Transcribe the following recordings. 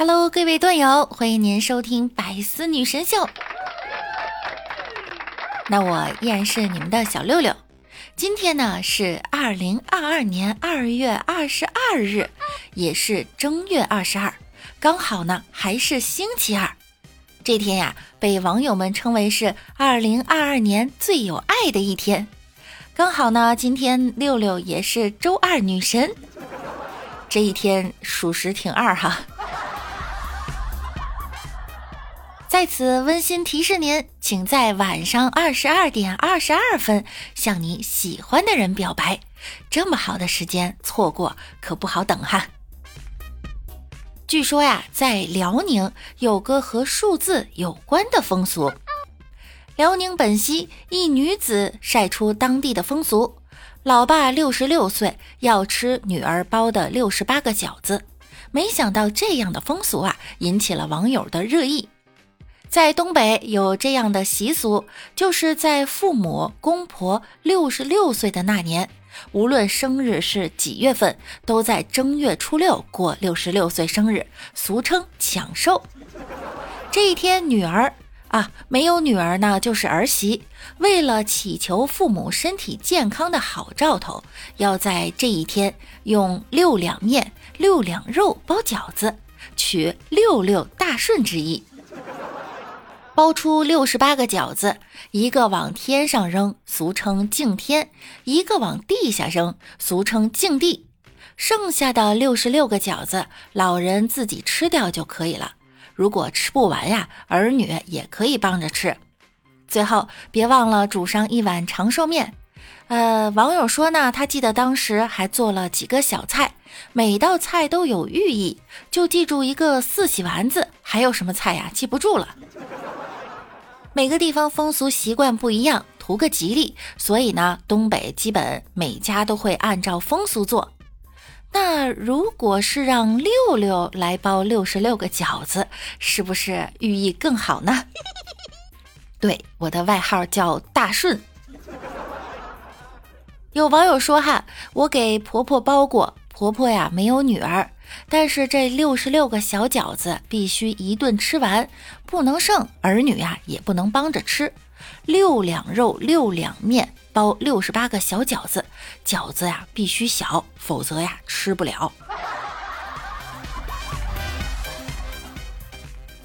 Hello，各位段友，欢迎您收听百思女神秀。那我依然是你们的小六六。今天呢是二零二二年二月二十二日，也是正月二十二，刚好呢还是星期二。这天呀，被网友们称为是二零二二年最有爱的一天。刚好呢，今天六六也是周二女神，这一天属实挺二哈。在此温馨提示您，请在晚上二十二点二十二分向你喜欢的人表白。这么好的时间，错过可不好等哈。据说呀，在辽宁有个和数字有关的风俗。辽宁本溪一女子晒出当地的风俗：老爸六十六岁要吃女儿包的六十八个饺子。没想到这样的风俗啊，引起了网友的热议。在东北有这样的习俗，就是在父母、公婆六十六岁的那年，无论生日是几月份，都在正月初六过六十六岁生日，俗称抢寿。这一天，女儿啊，没有女儿呢，就是儿媳。为了祈求父母身体健康的好兆头，要在这一天用六两面、六两肉包饺子，取六六大顺之意。包出六十八个饺子，一个往天上扔，俗称敬天；一个往地下扔，俗称敬地。剩下的六十六个饺子，老人自己吃掉就可以了。如果吃不完呀，儿女也可以帮着吃。最后，别忘了煮上一碗长寿面。呃，网友说呢，他记得当时还做了几个小菜，每道菜都有寓意，就记住一个四喜丸子。还有什么菜呀？记不住了。每个地方风俗习惯不一样，图个吉利，所以呢，东北基本每家都会按照风俗做。那如果是让六六来包六十六个饺子，是不是寓意更好呢？对，我的外号叫大顺。有网友说哈，我给婆婆包过，婆婆呀没有女儿。但是这六十六个小饺子必须一顿吃完，不能剩，儿女呀也不能帮着吃。六两肉，六两面，包六十八个小饺子，饺子呀必须小，否则呀吃不了。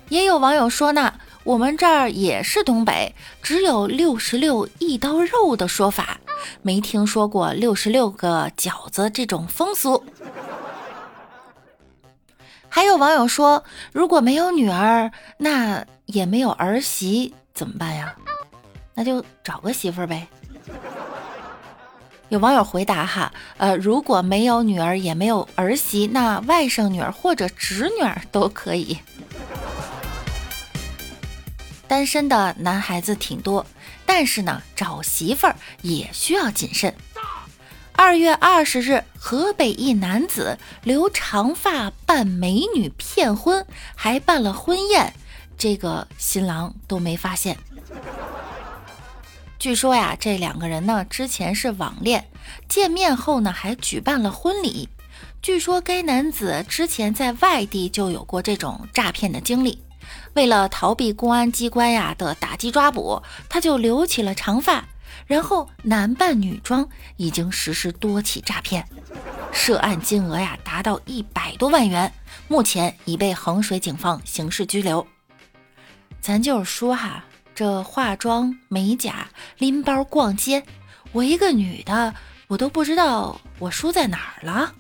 也有网友说呢，我们这儿也是东北，只有六十六一刀肉的说法，没听说过六十六个饺子这种风俗。还有网友说，如果没有女儿，那也没有儿媳，怎么办呀？那就找个媳妇儿呗。有网友回答哈，呃，如果没有女儿，也没有儿媳，那外甥女儿或者侄女儿都可以。单身的男孩子挺多，但是呢，找媳妇儿也需要谨慎。二月二十日，河北一男子留长发扮美女骗婚，还办了婚宴，这个新郎都没发现。据说呀，这两个人呢之前是网恋，见面后呢还举办了婚礼。据说该男子之前在外地就有过这种诈骗的经历，为了逃避公安机关呀的打击抓捕，他就留起了长发。然后男扮女装，已经实施多起诈骗，涉案金额呀达到一百多万元，目前已被衡水警方刑事拘留。咱就是说哈，这化妆、美甲、拎包、逛街，我一个女的，我都不知道我输在哪儿了。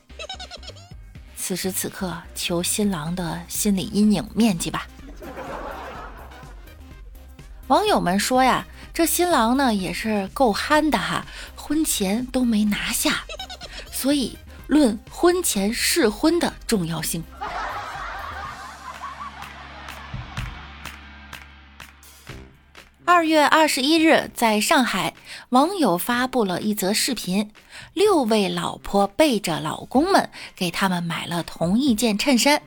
此时此刻，求新郎的心理阴影面积吧。网友们说呀。这新郎呢也是够憨的哈，婚前都没拿下，所以论婚前试婚的重要性。二月二十一日，在上海，网友发布了一则视频，六位老婆背着老公们，给他们买了同一件衬衫。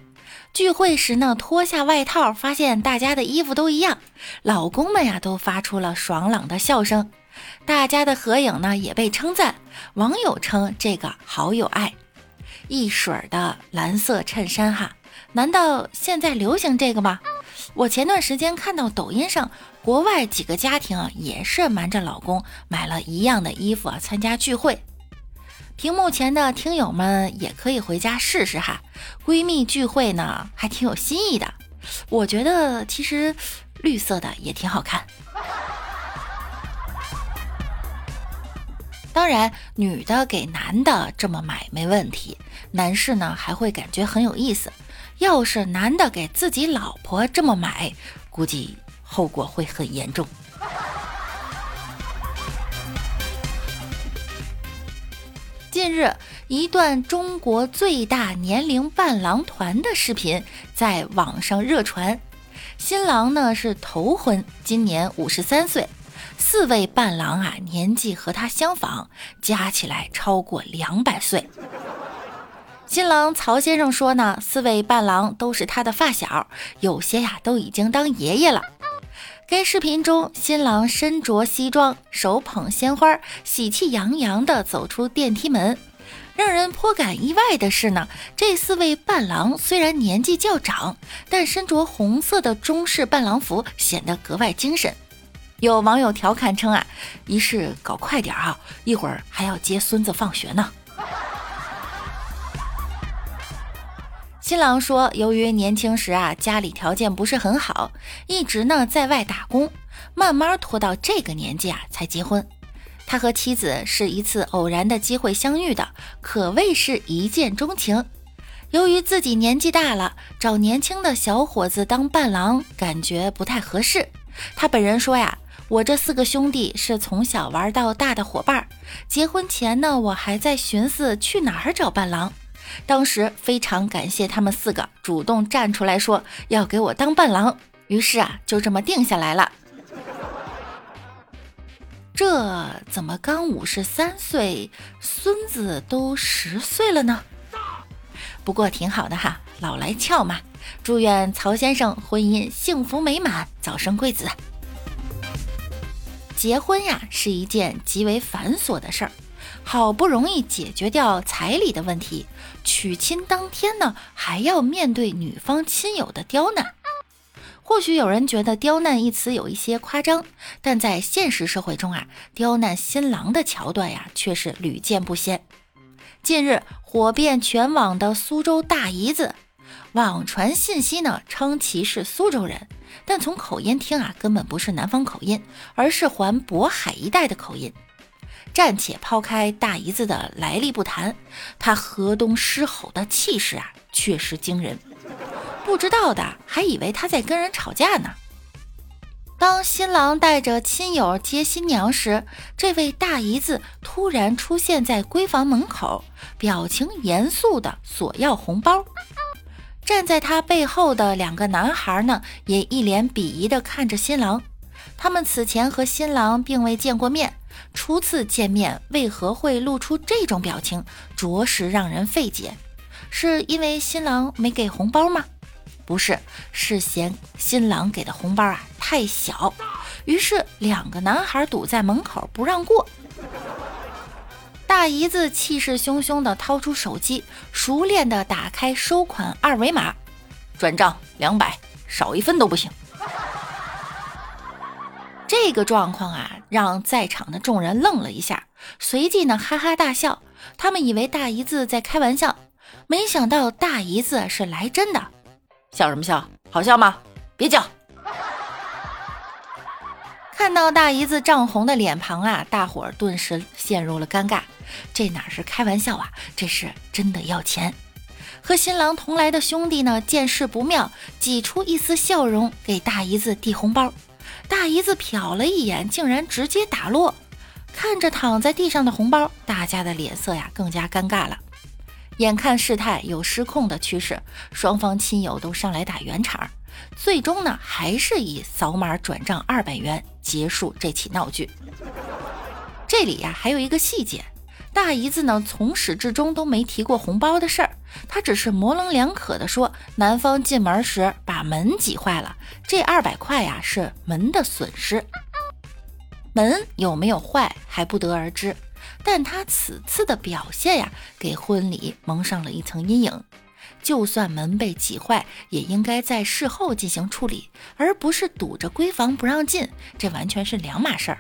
聚会时呢，脱下外套，发现大家的衣服都一样，老公们呀都发出了爽朗的笑声。大家的合影呢也被称赞，网友称这个好有爱。一水儿的蓝色衬衫哈，难道现在流行这个吗？我前段时间看到抖音上，国外几个家庭啊，也是瞒着老公买了一样的衣服啊，参加聚会。屏幕前的听友们也可以回家试试哈，闺蜜聚会呢，还挺有新意的。我觉得其实绿色的也挺好看。当然，女的给男的这么买没问题，男士呢还会感觉很有意思。要是男的给自己老婆这么买，估计后果会很严重。近日，一段中国最大年龄伴郎团的视频在网上热传。新郎呢是头婚，今年五十三岁。四位伴郎啊，年纪和他相仿，加起来超过两百岁。新郎曹先生说呢，四位伴郎都是他的发小，有些呀都已经当爷爷了。该视频中，新郎身着西装，手捧鲜花，喜气洋洋地走出电梯门。让人颇感意外的是呢，这四位伴郎虽然年纪较长，但身着红色的中式伴郎服，显得格外精神。有网友调侃称啊，仪式搞快点啊，一会儿还要接孙子放学呢。新郎说，由于年轻时啊家里条件不是很好，一直呢在外打工，慢慢拖到这个年纪啊才结婚。他和妻子是一次偶然的机会相遇的，可谓是一见钟情。由于自己年纪大了，找年轻的小伙子当伴郎感觉不太合适。他本人说呀。我这四个兄弟是从小玩到大的伙伴。结婚前呢，我还在寻思去哪儿找伴郎。当时非常感谢他们四个主动站出来说要给我当伴郎，于是啊，就这么定下来了。这怎么刚五十三岁，孙子都十岁了呢？不过挺好的哈，老来俏嘛。祝愿曹先生婚姻幸福美满，早生贵子。结婚呀是一件极为繁琐的事儿，好不容易解决掉彩礼的问题，娶亲当天呢还要面对女方亲友的刁难。或许有人觉得“刁难”一词有一些夸张，但在现实社会中啊，刁难新郎的桥段呀却是屡见不鲜。近日火遍全网的苏州大姨子，网传信息呢称其是苏州人。但从口音听啊，根本不是南方口音，而是环渤海一带的口音。暂且抛开大姨子的来历不谈，她河东狮吼的气势啊，确实惊人。不知道的还以为她在跟人吵架呢。当新郎带着亲友接新娘时，这位大姨子突然出现在闺房门口，表情严肃的索要红包。站在他背后的两个男孩呢，也一脸鄙夷地看着新郎。他们此前和新郎并未见过面，初次见面为何会露出这种表情，着实让人费解。是因为新郎没给红包吗？不是，是嫌新郎给的红包啊太小，于是两个男孩堵在门口不让过。大姨子气势汹汹地掏出手机，熟练地打开收款二维码，转账两百，少一分都不行。这个状况啊，让在场的众人愣了一下，随即呢哈哈大笑。他们以为大姨子在开玩笑，没想到大姨子是来真的。笑什么笑？好笑吗？别叫！看到大姨子涨红的脸庞啊，大伙儿顿时陷入了尴尬。这哪是开玩笑啊，这是真的要钱。和新郎同来的兄弟呢，见势不妙，挤出一丝笑容给大姨子递红包。大姨子瞟了一眼，竟然直接打落。看着躺在地上的红包，大家的脸色呀更加尴尬了。眼看事态有失控的趋势，双方亲友都上来打圆场，最终呢，还是以扫码转账二百元结束这起闹剧。这里呀，还有一个细节。大姨子呢，从始至终都没提过红包的事儿，她只是模棱两可的说，男方进门时把门挤坏了，这二百块呀是门的损失。门有没有坏还不得而知，但他此次的表现呀，给婚礼蒙上了一层阴影。就算门被挤坏，也应该在事后进行处理，而不是堵着闺房不让进，这完全是两码事儿。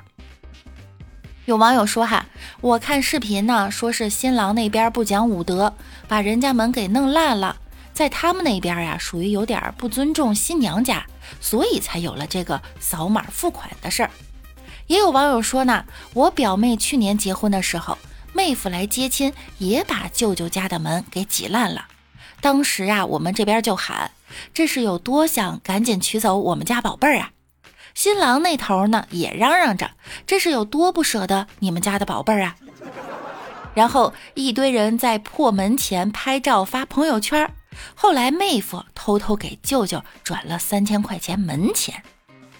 有网友说哈，我看视频呢，说是新郎那边不讲武德，把人家门给弄烂了，在他们那边呀，属于有点不尊重新娘家，所以才有了这个扫码付款的事儿。也有网友说呢，我表妹去年结婚的时候。妹夫来接亲，也把舅舅家的门给挤烂了。当时啊，我们这边就喊：“这是有多想赶紧娶走我们家宝贝儿啊！”新郎那头呢，也嚷嚷着：“这是有多不舍得你们家的宝贝儿啊！”然后一堆人在破门前拍照发朋友圈。后来妹夫偷偷给舅舅转了三千块钱门钱。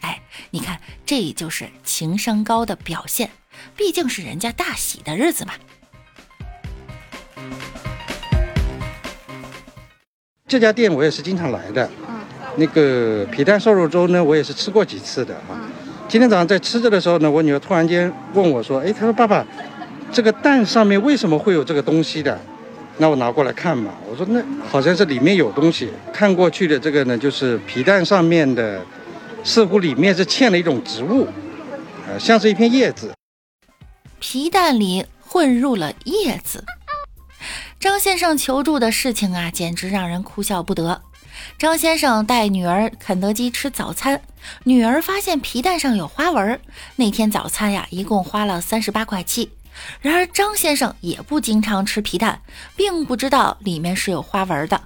哎，你看，这就是情商高的表现。毕竟是人家大喜的日子嘛。这家店我也是经常来的。嗯。那个皮蛋瘦肉粥呢，我也是吃过几次的啊。今天早上在吃着的时候呢，我女儿突然间问我说：“哎，她说爸爸，这个蛋上面为什么会有这个东西的？”那我拿过来看嘛，我说那好像是里面有东西。看过去的这个呢，就是皮蛋上面的，似乎里面是嵌了一种植物，呃，像是一片叶子。皮蛋里混入了叶子，张先生求助的事情啊，简直让人哭笑不得。张先生带女儿肯德基吃早餐，女儿发现皮蛋上有花纹。那天早餐呀，一共花了三十八块七。然而张先生也不经常吃皮蛋，并不知道里面是有花纹的，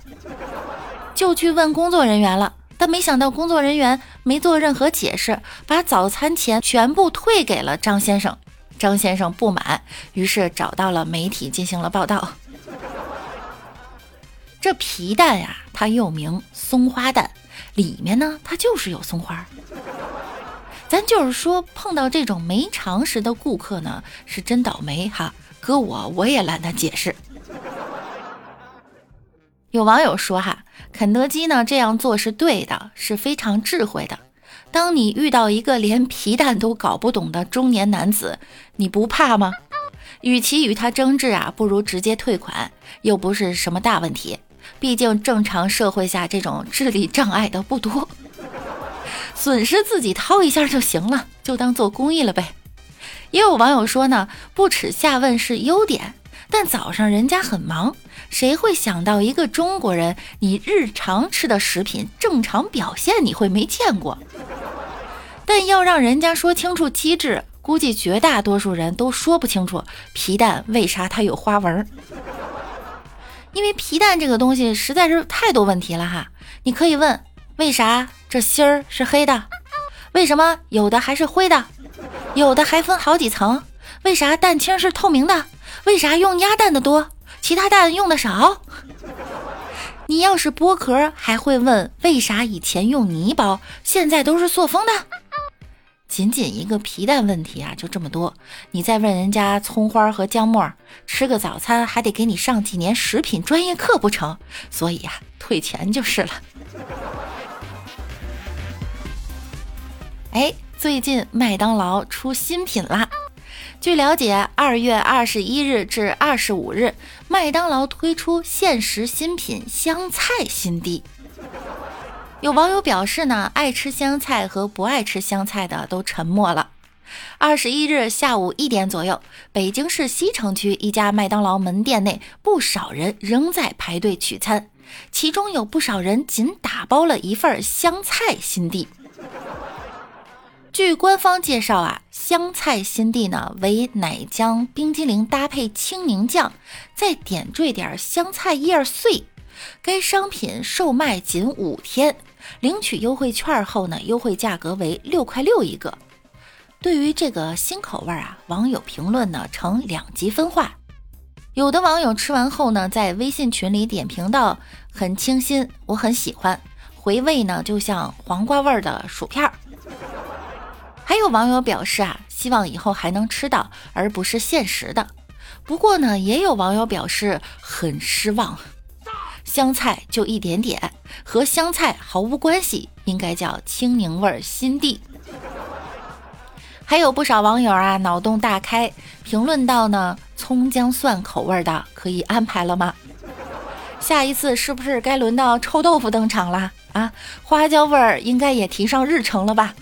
就去问工作人员了。但没想到工作人员没做任何解释，把早餐钱全部退给了张先生。张先生不满，于是找到了媒体进行了报道。这皮蛋呀，它又名松花蛋，里面呢，它就是有松花。咱就是说，碰到这种没常识的顾客呢，是真倒霉哈。搁我，我也懒得解释。有网友说哈，肯德基呢这样做是对的，是非常智慧的。当你遇到一个连皮蛋都搞不懂的中年男子，你不怕吗？与其与他争执啊，不如直接退款，又不是什么大问题。毕竟正常社会下这种智力障碍的不多，损失自己掏一下就行了，就当做公益了呗。也有网友说呢，不耻下问是优点，但早上人家很忙，谁会想到一个中国人，你日常吃的食品正常表现你会没见过？但要让人家说清楚机制，估计绝大多数人都说不清楚皮蛋为啥它有花纹。因为皮蛋这个东西实在是太多问题了哈。你可以问：为啥这芯儿是黑的？为什么有的还是灰的？有的还分好几层？为啥蛋清是透明的？为啥用鸭蛋的多，其他蛋用的少？你要是剥壳，还会问为啥以前用泥包，现在都是塑封的？仅仅一个皮蛋问题啊，就这么多。你再问人家葱花和姜末，吃个早餐还得给你上几年食品专业课不成？所以呀，退钱就是了。哎，最近麦当劳出新品啦！据了解，二月二十一日至二十五日，麦当劳推出限时新品香菜新地。有网友表示呢，爱吃香菜和不爱吃香菜的都沉默了。二十一日下午一点左右，北京市西城区一家麦当劳门店内，不少人仍在排队取餐，其中有不少人仅打包了一份香菜新地。据官方介绍啊，香菜新地呢为奶浆冰激凌搭配青柠酱，再点缀点香菜叶碎。该商品售卖仅五天。领取优惠券后呢，优惠价格为六块六一个。对于这个新口味啊，网友评论呢呈两极分化。有的网友吃完后呢，在微信群里点评道：“很清新，我很喜欢，回味呢就像黄瓜味的薯片儿。”还有网友表示啊，希望以后还能吃到，而不是限时的。不过呢，也有网友表示很失望。香菜就一点点，和香菜毫无关系，应该叫青柠味新地。还有不少网友啊，脑洞大开，评论到呢，葱姜蒜口味的可以安排了吗？下一次是不是该轮到臭豆腐登场了啊？花椒味儿应该也提上日程了吧？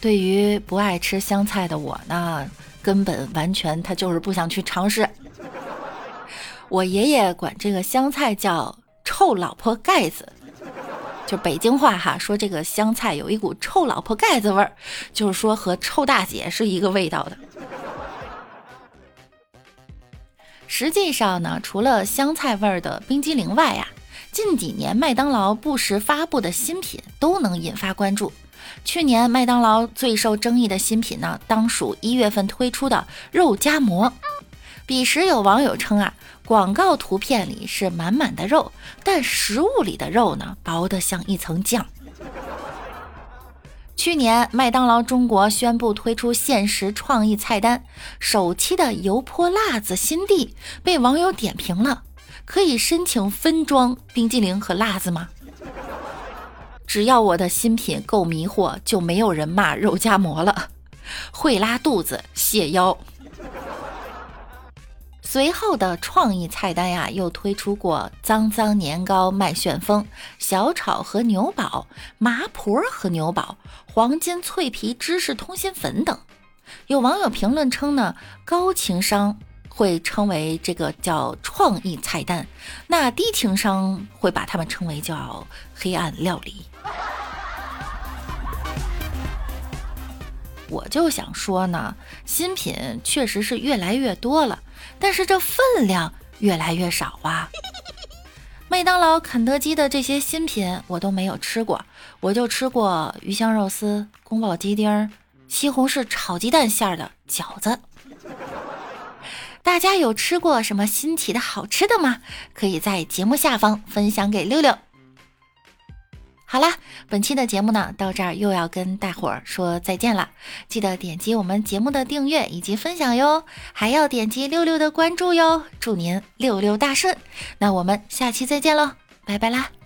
对于不爱吃香菜的我呢，根本完全他就是不想去尝试。我爷爷管这个香菜叫“臭老婆盖子”，就北京话哈，说这个香菜有一股臭老婆盖子味儿，就是说和臭大姐是一个味道的。实际上呢，除了香菜味儿的冰激凌外呀，近几年麦当劳不时发布的新品都能引发关注。去年麦当劳最受争议的新品呢，当属一月份推出的肉夹馍。彼时有网友称啊，广告图片里是满满的肉，但食物里的肉呢，薄得像一层酱。去年麦当劳中国宣布推出限时创意菜单，首期的油泼辣子新地被网友点评了，可以申请分装冰激凌和辣子吗？只要我的新品够迷惑，就没有人骂肉夹馍了。会拉肚子，泻腰。随后的创意菜单呀，又推出过脏脏年糕麦旋风、小炒和牛堡、麻婆和牛堡、黄金脆皮芝士通心粉等。有网友评论称呢，高情商会称为这个叫创意菜单，那低情商会把他们称为叫黑暗料理。我就想说呢，新品确实是越来越多了，但是这分量越来越少啊。麦当劳、肯德基的这些新品我都没有吃过，我就吃过鱼香肉丝、宫保鸡丁、西红柿炒鸡蛋馅儿的饺子。大家有吃过什么新奇的好吃的吗？可以在节目下方分享给六六。好啦，本期的节目呢，到这儿又要跟大伙儿说再见了。记得点击我们节目的订阅以及分享哟，还要点击六六的关注哟。祝您六六大顺！那我们下期再见喽，拜拜啦。